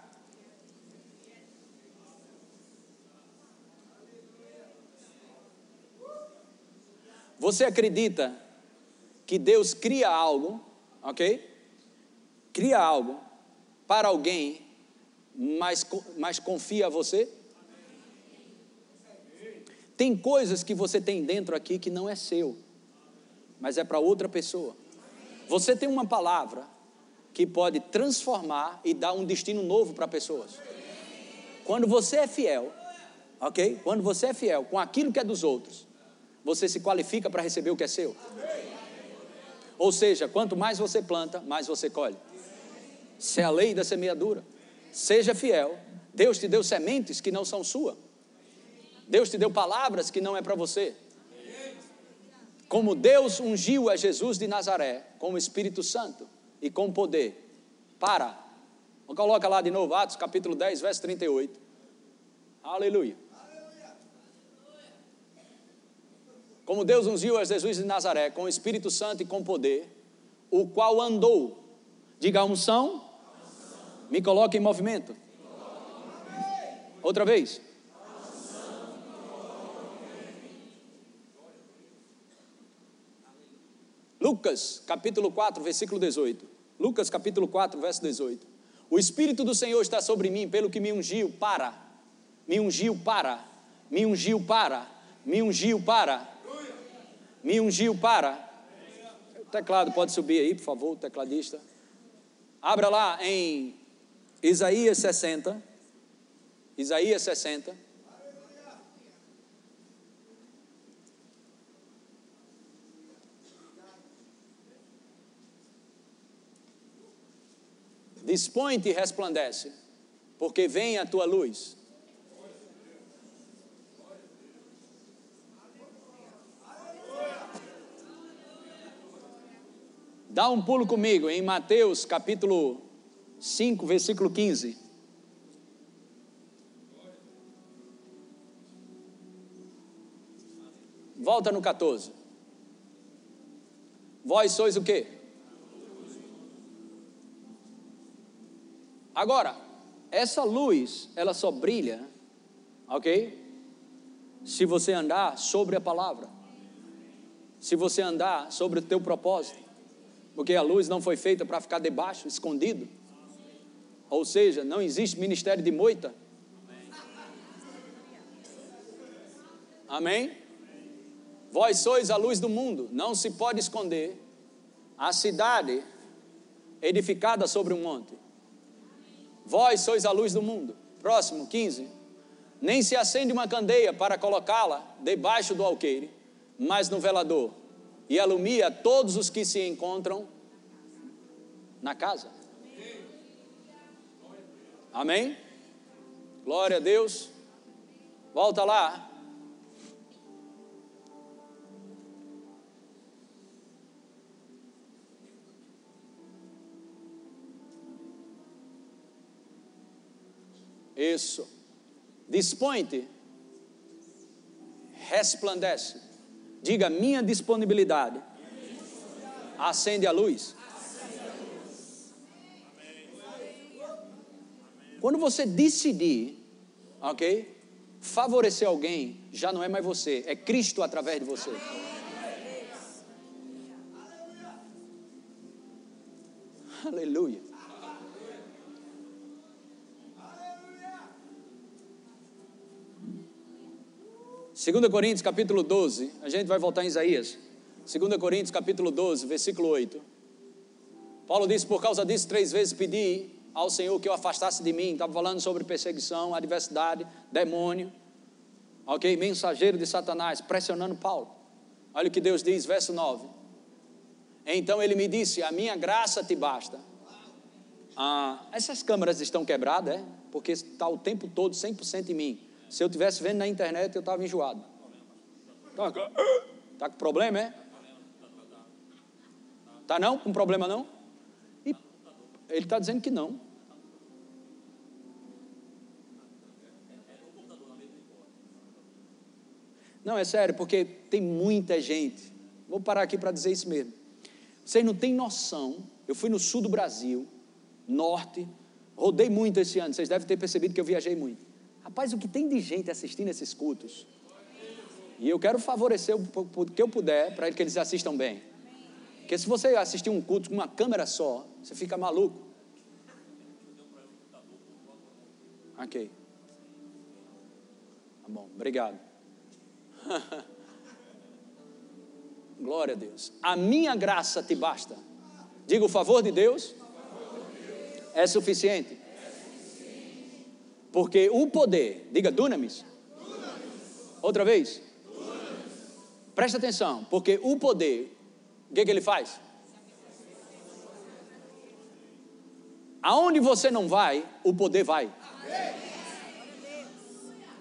Você acredita que Deus cria algo, ok? Cria algo para alguém, mas, mas confia a você? Tem coisas que você tem dentro aqui que não é seu mas é para outra pessoa. Você tem uma palavra que pode transformar e dar um destino novo para pessoas. Quando você é fiel, ok? Quando você é fiel com aquilo que é dos outros, você se qualifica para receber o que é seu. Ou seja, quanto mais você planta, mais você colhe. Se é a lei da semeadura. Seja fiel. Deus te deu sementes que não são sua. Deus te deu palavras que não é para você como Deus ungiu a Jesus de Nazaré com o Espírito Santo e com poder para Coloca lá de novo, Atos capítulo 10, verso 38. Aleluia. Como Deus ungiu a Jesus de Nazaré com o Espírito Santo e com poder, o qual andou. Diga a unção. Me coloca em movimento. Outra vez. Lucas, capítulo 4, versículo 18. Lucas, capítulo 4, verso 18. O Espírito do Senhor está sobre mim, pelo que me ungiu para, me ungiu para, me ungiu para, me ungiu para, me ungiu para. O teclado pode subir aí, por favor, o tecladista. Abra lá em Isaías 60. Isaías 60. Dispõe-te e resplandece, porque vem a tua luz. Dá um pulo comigo em Mateus capítulo 5, versículo 15. Volta no 14. Vós sois o quê? Agora, essa luz, ela só brilha, ok? Se você andar sobre a palavra. Se você andar sobre o teu propósito. Porque a luz não foi feita para ficar debaixo, escondido. Ou seja, não existe ministério de moita. Amém? Vós sois a luz do mundo, não se pode esconder a cidade edificada sobre um monte. Vós sois a luz do mundo. Próximo, 15. Nem se acende uma candeia para colocá-la debaixo do alqueire, mas no velador, e alumia todos os que se encontram na casa. Amém? Glória a Deus. Volta lá. Isso. Dispõe-te. Resplandece. Diga minha disponibilidade. Acende a luz. Quando você decidir, ok? Favorecer alguém, já não é mais você, é Cristo através de você. Aleluia. Segunda Coríntios capítulo 12, a gente vai voltar em Isaías. Segunda Coríntios capítulo 12, versículo 8. Paulo disse, por causa disso, três vezes pedi ao Senhor que eu afastasse de mim. Estava falando sobre perseguição, adversidade, demônio. Ok? Mensageiro de Satanás, pressionando Paulo. Olha o que Deus diz, verso 9. Então ele me disse: A minha graça te basta. Ah, essas câmeras estão quebradas, é? Porque está o tempo todo 100% em mim. Se eu estivesse vendo na internet, eu estava enjoado. Está tá com problema, é? Tá não? Com problema não? E ele está dizendo que não. Não, é sério, porque tem muita gente. Vou parar aqui para dizer isso mesmo. Vocês não têm noção. Eu fui no sul do Brasil, norte, rodei muito esse ano. Vocês devem ter percebido que eu viajei muito. Rapaz, o que tem de gente assistindo esses cultos? E eu quero favorecer o que eu puder para que eles assistam bem. Porque se você assistir um culto com uma câmera só, você fica maluco. Ok. Tá bom, obrigado. <laughs> Glória a Deus. A minha graça te basta. Diga o favor de Deus é suficiente. Porque o poder, diga dunamis. Outra vez. Presta atenção, porque o poder, o que, que ele faz? Aonde você não vai, o poder vai.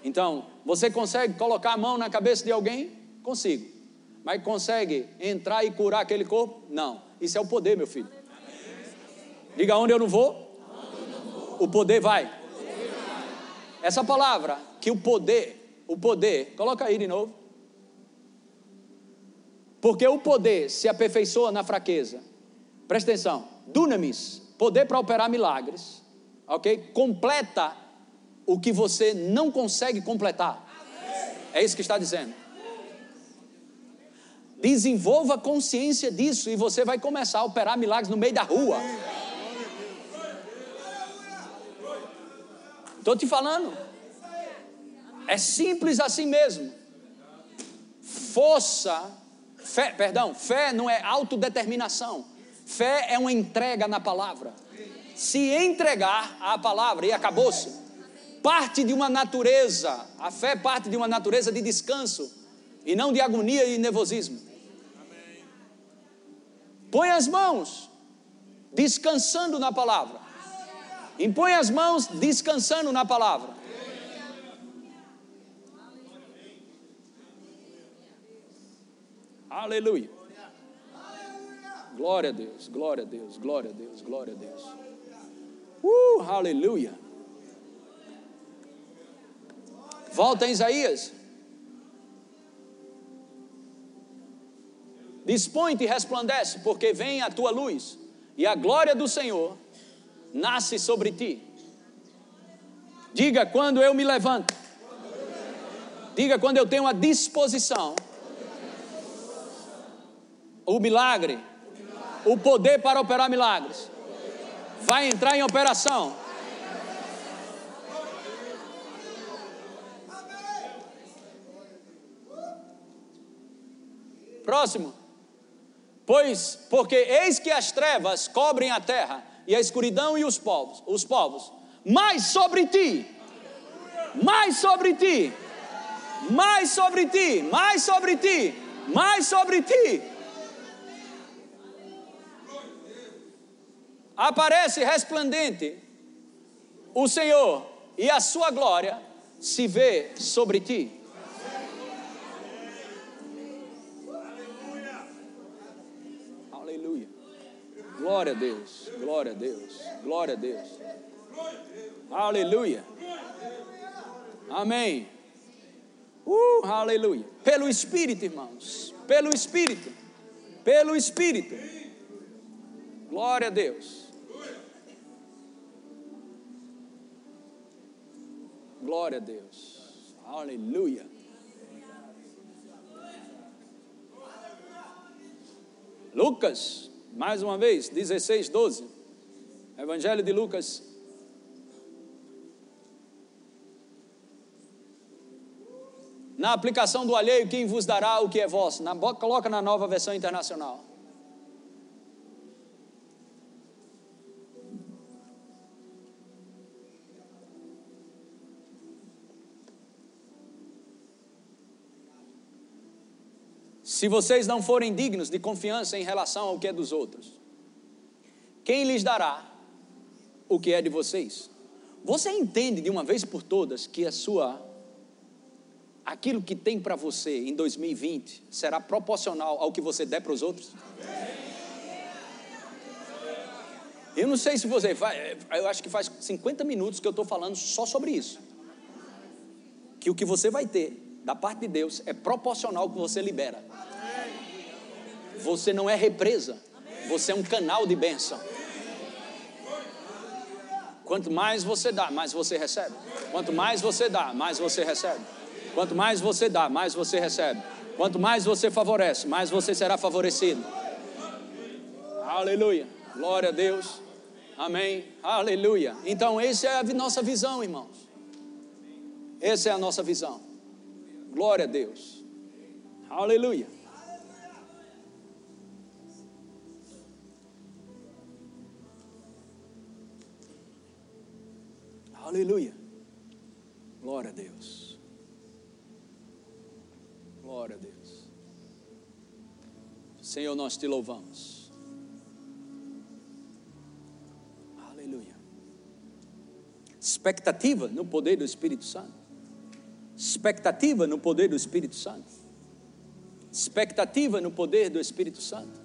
Então, você consegue colocar a mão na cabeça de alguém? Consigo. Mas consegue entrar e curar aquele corpo? Não. Isso é o poder, meu filho. Diga onde eu não vou? o poder vai. Essa palavra, que o poder, o poder, coloca aí de novo. Porque o poder se aperfeiçoa na fraqueza. Presta atenção. Dunamis, poder para operar milagres. Ok? Completa o que você não consegue completar. É isso que está dizendo. Desenvolva consciência disso e você vai começar a operar milagres no meio da rua. Estou te falando. É simples assim mesmo. Força, fé, perdão, fé não é autodeterminação. Fé é uma entrega na palavra. Se entregar à palavra e acabou-se. Parte de uma natureza, a fé parte de uma natureza de descanso e não de agonia e nervosismo. Põe as mãos, descansando na palavra. Impõe as mãos, descansando na palavra. Aleluia. Glória a Deus, glória a Deus, glória a Deus, glória a Deus. Uh, aleluia. Volta em Isaías. Dispõe-te e resplandece, porque vem a tua luz, e a glória do Senhor nasce sobre ti. Diga quando eu me levanto. Diga quando eu tenho a disposição. O milagre, o poder para operar milagres, vai entrar em operação. Próximo. Pois, porque eis que as trevas cobrem a terra e a escuridão e os povos, os povos, mais sobre ti, mais sobre ti, mais sobre ti, mais sobre ti, mais sobre ti. Aparece resplandente o Senhor e a sua glória se vê sobre ti. Glória a Deus, glória a Deus, glória a Deus. Aleluia. Amém. Uh, aleluia. Pelo Espírito, irmãos. Pelo Espírito. Pelo Espírito. Glória a Deus. Glória a Deus. Aleluia. Lucas mais uma vez, 16, 12. Evangelho de Lucas. Na aplicação do alheio, quem vos dará o que é vosso? Na, coloca na nova versão internacional. Se vocês não forem dignos de confiança em relação ao que é dos outros, quem lhes dará o que é de vocês? Você entende de uma vez por todas que a sua aquilo que tem para você em 2020 será proporcional ao que você der para os outros? Eu não sei se você vai, eu acho que faz 50 minutos que eu estou falando só sobre isso. Que o que você vai ter da parte de Deus é proporcional ao que você libera. Você não é represa, você é um canal de bênção. Quanto mais você dá, mais você recebe. Quanto mais você dá, mais você recebe. Quanto mais você dá, mais você recebe. Quanto mais você favorece, mais você será favorecido. Aleluia. Glória a Deus. Amém. Aleluia. Então, essa é a nossa visão, irmãos. Essa é a nossa visão. Glória a Deus. Aleluia. Aleluia. Glória a Deus. Glória a Deus. Senhor, nós te louvamos. Aleluia. Expectativa no poder do Espírito Santo. Expectativa no poder do Espírito Santo. Expectativa no poder do Espírito Santo.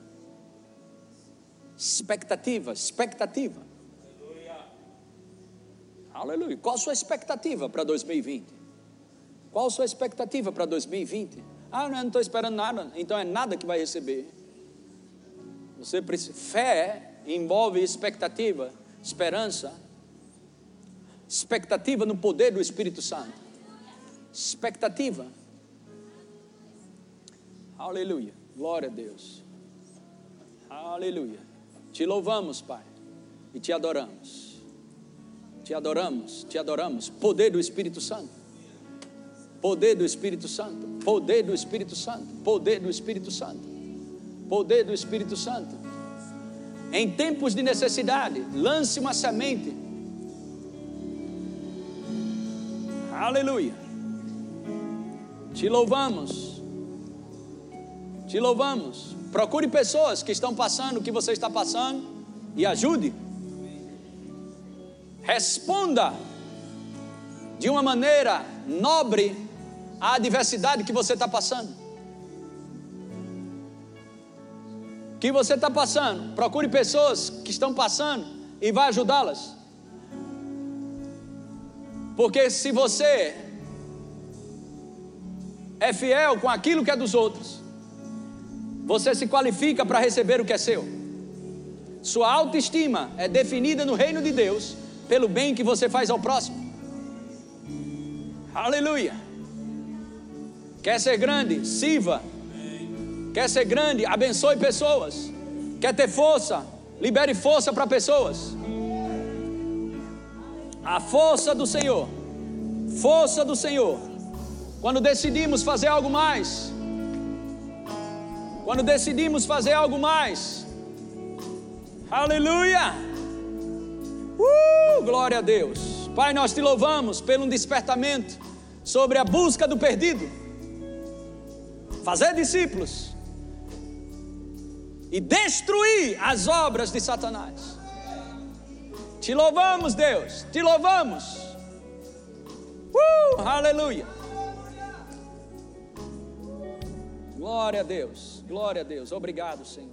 Expectativa, expectativa. Aleluia. Qual a sua expectativa para 2020? Qual a sua expectativa para 2020? Ah, não estou esperando nada, então é nada que vai receber. Você precisa. Fé envolve expectativa, esperança, expectativa no poder do Espírito Santo. Expectativa. Aleluia. Glória a Deus. Aleluia. Te louvamos, Pai, e te adoramos. Te adoramos, te adoramos. Poder do Espírito Santo. Poder do Espírito Santo. Poder do Espírito Santo. Poder do Espírito Santo. Poder do Espírito Santo. Em tempos de necessidade, lance uma semente. Aleluia. Te louvamos. Te louvamos. Procure pessoas que estão passando o que você está passando e ajude. Responda de uma maneira nobre à adversidade que você está passando. que você está passando, procure pessoas que estão passando e vai ajudá-las. Porque se você é fiel com aquilo que é dos outros, você se qualifica para receber o que é seu. Sua autoestima é definida no reino de Deus pelo bem que você faz ao próximo. Aleluia. Quer ser grande? Sirva Quer ser grande? Abençoe pessoas. Quer ter força? Libere força para pessoas. A força do Senhor. Força do Senhor. Quando decidimos fazer algo mais. Quando decidimos fazer algo mais. Aleluia! Uh, glória a Deus. Pai, nós te louvamos pelo despertamento sobre a busca do perdido. Fazer discípulos e destruir as obras de Satanás. Te louvamos, Deus, te louvamos. Uh, aleluia. Glória a Deus, glória a Deus. Obrigado, Senhor.